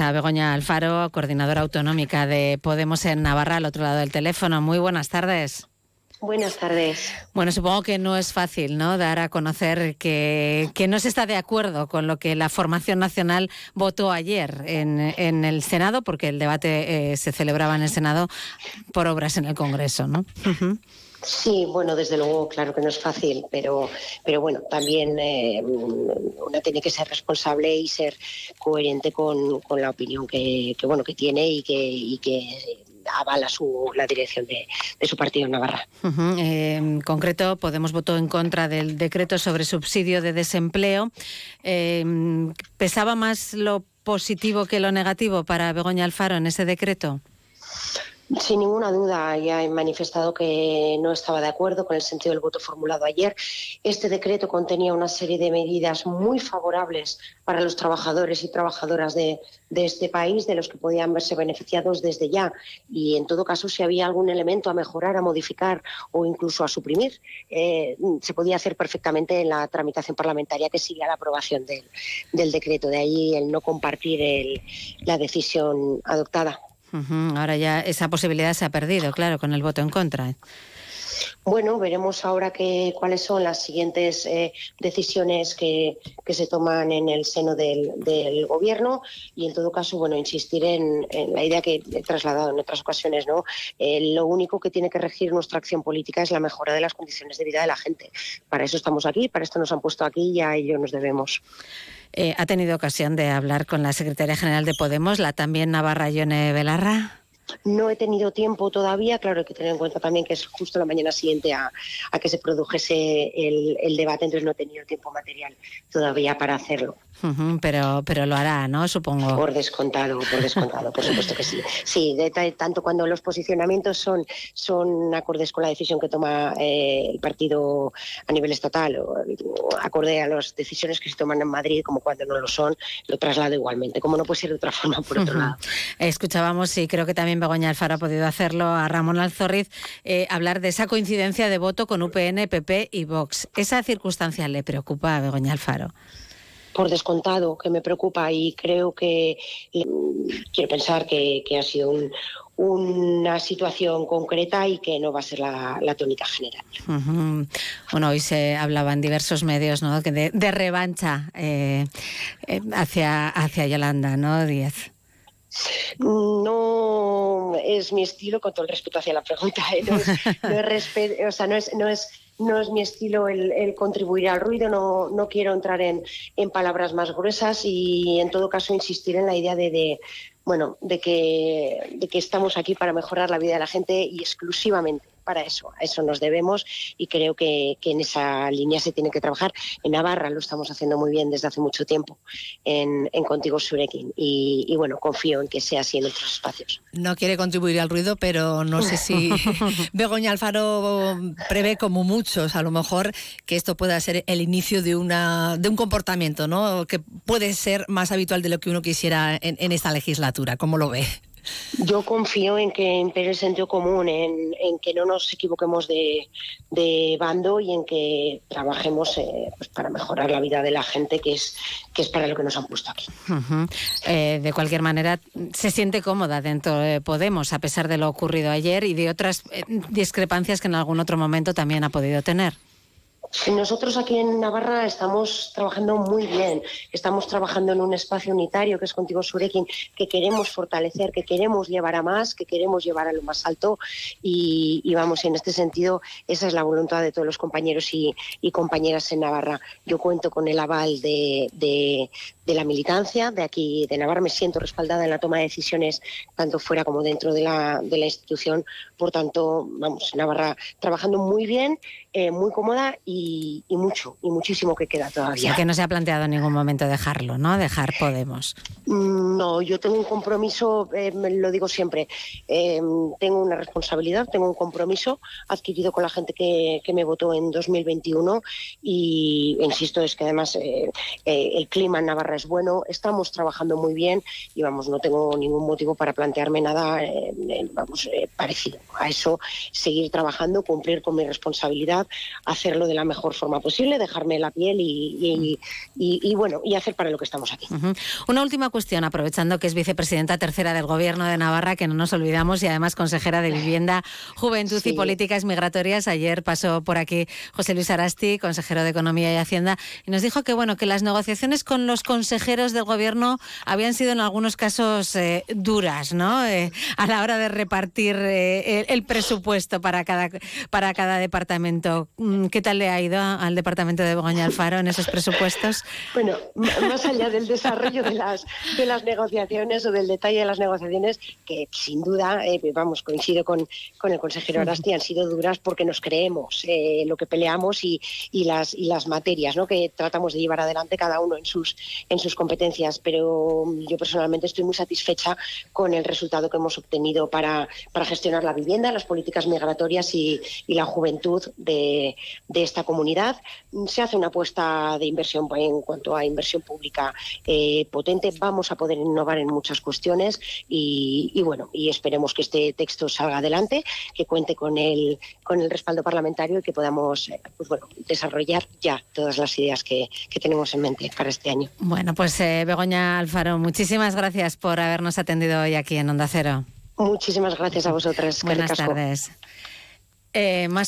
A Begoña Alfaro, coordinadora autonómica de Podemos en Navarra, al otro lado del teléfono. Muy buenas tardes. Buenas tardes. Bueno, supongo que no es fácil, ¿no? Dar a conocer que, que no se está de acuerdo con lo que la formación nacional votó ayer en, en el Senado, porque el debate eh, se celebraba en el Senado por obras en el Congreso, ¿no? Sí, bueno, desde luego, claro que no es fácil, pero, pero bueno, también eh, una tiene que ser responsable y ser coherente con, la opinión que, que, bueno que tiene y que, y que avala su, la dirección de, su partido en Navarra. En concreto, Podemos votó en contra del decreto sobre subsidio de desempleo. Eh, ¿Pesaba más lo positivo que lo negativo para Begoña Alfaro en ese decreto? Sin ninguna duda, ya he manifestado que no estaba de acuerdo con el sentido del voto formulado ayer. Este decreto contenía una serie de medidas muy favorables para los trabajadores y trabajadoras de, este país, de los que podían verse beneficiados desde ya. Y en todo caso, si había algún elemento a mejorar, a modificar o incluso a suprimir, eh, se podía hacer perfectamente en la tramitación parlamentaria que sigue a la aprobación del, del decreto. De ahí el no compartir el, la decisión adoptada. Ahora ya esa posibilidad se ha perdido, claro, con el voto en contra. Bueno, veremos ahora que, cuáles son las siguientes eh, decisiones que, que, se toman en el seno del, del, Gobierno y, en todo caso, bueno, insistir en, la idea que he trasladado en otras ocasiones, ¿no? Eh, lo único que tiene que regir nuestra acción política es la mejora de las condiciones de vida de la gente. Para eso estamos aquí, para esto nos han puesto aquí y a ello nos debemos. Eh, ¿Ha tenido ocasión de hablar con la secretaria general de Podemos, la también Navarra Yone Belarra? No he tenido tiempo todavía, claro, hay que tener en cuenta también que es justo la mañana siguiente a, a que se produjese el, el, debate, entonces no he tenido tiempo material todavía para hacerlo. Uh -huh, pero, pero lo hará, ¿no? Supongo. Por descontado, por descontado, por supuesto que sí. Sí, de, de, tanto cuando los posicionamientos son, son acordes con la decisión que toma eh, el partido a nivel estatal, o acorde a las decisiones que se toman en Madrid, como cuando no lo son, lo traslado igualmente, como no puede ser de otra forma, por otro uh -huh. lado. Escuchábamos, y creo que también Begoña Alfaro ha podido hacerlo, a Ramón Alzorriz, eh, hablar de esa coincidencia de voto con UPN, PP y Vox. ¿Esa circunstancia le preocupa a Begoña Alfaro? por descontado que me preocupa y creo que quiero pensar que, que ha sido un, una situación concreta y que no va a ser la, la tónica general. Uh -huh. Bueno, hoy se hablaba en diversos medios ¿no? de, de revancha eh, hacia, hacia Yolanda, ¿no, Díaz? No es mi estilo, con todo el respeto hacia la pregunta, ¿eh? no, es, no, o sea, no, es, no es no es mi estilo el, el contribuir al ruido, no, no quiero entrar en, en, palabras más gruesas y en todo caso insistir en la idea de, de bueno, de que, de que estamos aquí para mejorar la vida de la gente y exclusivamente para eso, a eso nos debemos y creo que, que, en esa línea se tiene que trabajar. En Navarra lo estamos haciendo muy bien desde hace mucho tiempo en, en Contigo Surekin y, y, bueno, confío en que sea así en otros espacios. No quiere contribuir al ruido, pero no sé si Begoña Alfaro prevé como muchos a lo mejor que esto pueda ser el inicio de, una, de un comportamiento ¿no? que puede ser más habitual de lo que uno quisiera en, en esta legislatura. ¿Cómo lo ve? Yo confío en que impere el sentido común, en, en que no nos equivoquemos de, bando y en que trabajemos eh, pues para mejorar la vida de la gente, que es, que es para lo que nos han puesto aquí. Eh, de cualquier manera, se siente cómoda dentro de Podemos, a pesar de lo ocurrido ayer y de otras eh, discrepancias que en algún otro momento también ha podido tener. Nosotros aquí en Navarra estamos trabajando muy bien, estamos trabajando en un espacio unitario que es Contigo Surekin, que queremos fortalecer, que queremos llevar a más, que queremos llevar a lo más alto y, y vamos, en este sentido esa es la voluntad de todos los compañeros y, y compañeras en Navarra. Yo cuento con el aval de, de, de, la militancia de aquí de Navarra, me siento respaldada en la toma de decisiones tanto fuera como dentro de la, de la institución, por tanto, vamos, Navarra trabajando muy bien, eh, muy cómoda y, y, mucho, y muchísimo que queda todavía. O sea, que no se ha planteado en ningún momento dejarlo, ¿no? Dejar Podemos. Mm, no, yo tengo un compromiso, eh, lo digo siempre, eh, tengo una responsabilidad, tengo un compromiso adquirido con la gente que, que me votó en 2021 y, insisto, es que además el clima en Navarra Navarra es bueno, estamos trabajando muy bien y vamos, no tengo ningún motivo para plantearme nada vamos, parecido a eso, seguir trabajando, cumplir con mi responsabilidad, hacerlo de la mejor forma posible, dejarme la piel y, y, bueno, y hacer para lo que estamos aquí. Una última cuestión, aprovechando que es vicepresidenta tercera del Gobierno de Navarra, que no nos olvidamos, y además consejera de Vivienda, Juventud y Políticas Migratorias. Ayer pasó por aquí José Luis Arasti, consejero de Economía y Hacienda, y nos dijo que bueno que las negociaciones con los consejeros del Gobierno habían sido en algunos casos eh, duras, ¿no? Eh, a la hora de repartir eh, el, presupuesto para cada para cada departamento. Mm, ¿Qué tal le ha ido al departamento de Begoña Alfaro en esos presupuestos? Bueno, más allá del desarrollo de las de las negociaciones o del detalle de las negociaciones, que sin duda, vamos, coincido con, con el consejero Arasti, han sido duras porque nos creemos lo que peleamos y, y las y las materias, ¿no? Que tratamos de llevar adelante cada uno en sus en sus competencias. Pero yo personalmente estoy muy satisfecha con el resultado que hemos obtenido para, para gestionar la vivienda, las políticas migratorias y, la juventud de, esta comunidad. Se hace una apuesta de inversión en cuanto a inversión pública eh, potente. Vamos a poder innovar en muchas cuestiones y, bueno, y esperemos que este texto salga adelante, que cuente con el, con el respaldo parlamentario y que podamos eh, pues bueno, desarrollar ya todas las ideas que, tenemos en mente para este año. Bueno, pues eh, Begoña Alfaro, muchísimas gracias por habernos atendido hoy aquí en Onda Cero. Muchísimas gracias a vosotras. Buenas tardes. Eh, más